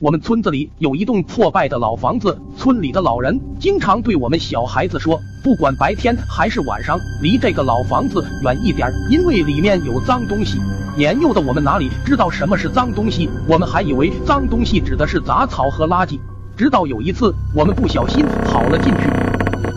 我们村子里有一栋破败的老房子，村里的老人经常对我们小孩子说，不管白天还是晚上，离这个老房子远一点，因为里面有脏东西。年幼的我们哪里知道什么是脏东西，我们还以为脏东西指的是杂草和垃圾。直到有一次，我们不小心跑了进去。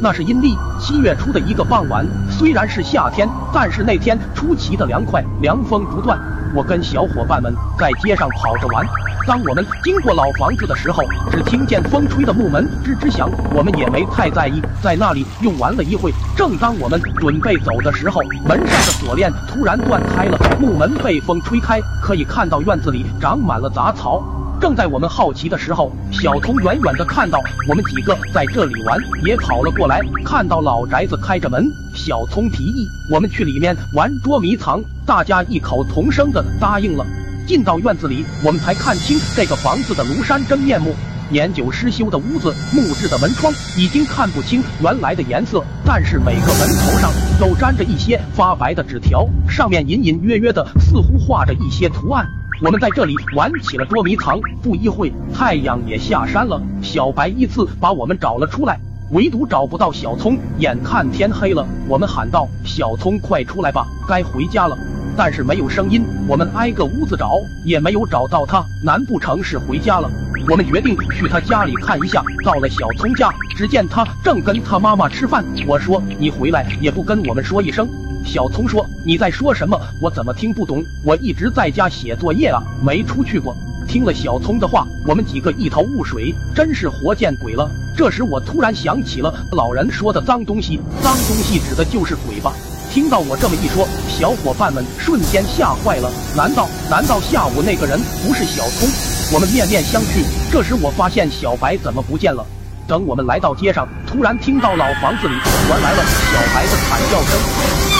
那是阴历七月初的一个傍晚，虽然是夏天，但是那天出奇的凉快，凉风不断。我跟小伙伴们在街上跑着玩。当我们经过老房子的时候，只听见风吹的木门吱吱响，我们也没太在意，在那里用玩了一会。正当我们准备走的时候，门上的锁链突然断开了，木门被风吹开，可以看到院子里长满了杂草。正在我们好奇的时候，小聪远远的看到我们几个在这里玩，也跑了过来。看到老宅子开着门，小聪提议我们去里面玩捉迷藏，大家异口同声的答应了。进到院子里，我们才看清这个房子的庐山真面目。年久失修的屋子，木质的门窗已经看不清原来的颜色，但是每个门头上都粘着一些发白的纸条，上面隐隐约约的似乎画着一些图案。我们在这里玩起了捉迷藏，不一会太阳也下山了。小白依次把我们找了出来，唯独找不到小聪。眼看天黑了，我们喊道：“小聪，快出来吧，该回家了。”但是没有声音，我们挨个屋子找，也没有找到他。难不成是回家了？我们决定去他家里看一下。到了小聪家，只见他正跟他妈妈吃饭。我说：“你回来也不跟我们说一声。”小聪说：“你在说什么？我怎么听不懂？我一直在家写作业啊，没出去过。”听了小聪的话，我们几个一头雾水，真是活见鬼了。这时我突然想起了老人说的脏东西，脏东西指的就是鬼吧？听到我这么一说，小伙伴们瞬间吓坏了。难道难道下午那个人不是小聪？我们面面相觑。这时我发现小白怎么不见了？等我们来到街上，突然听到老房子里传来了小白的惨叫声。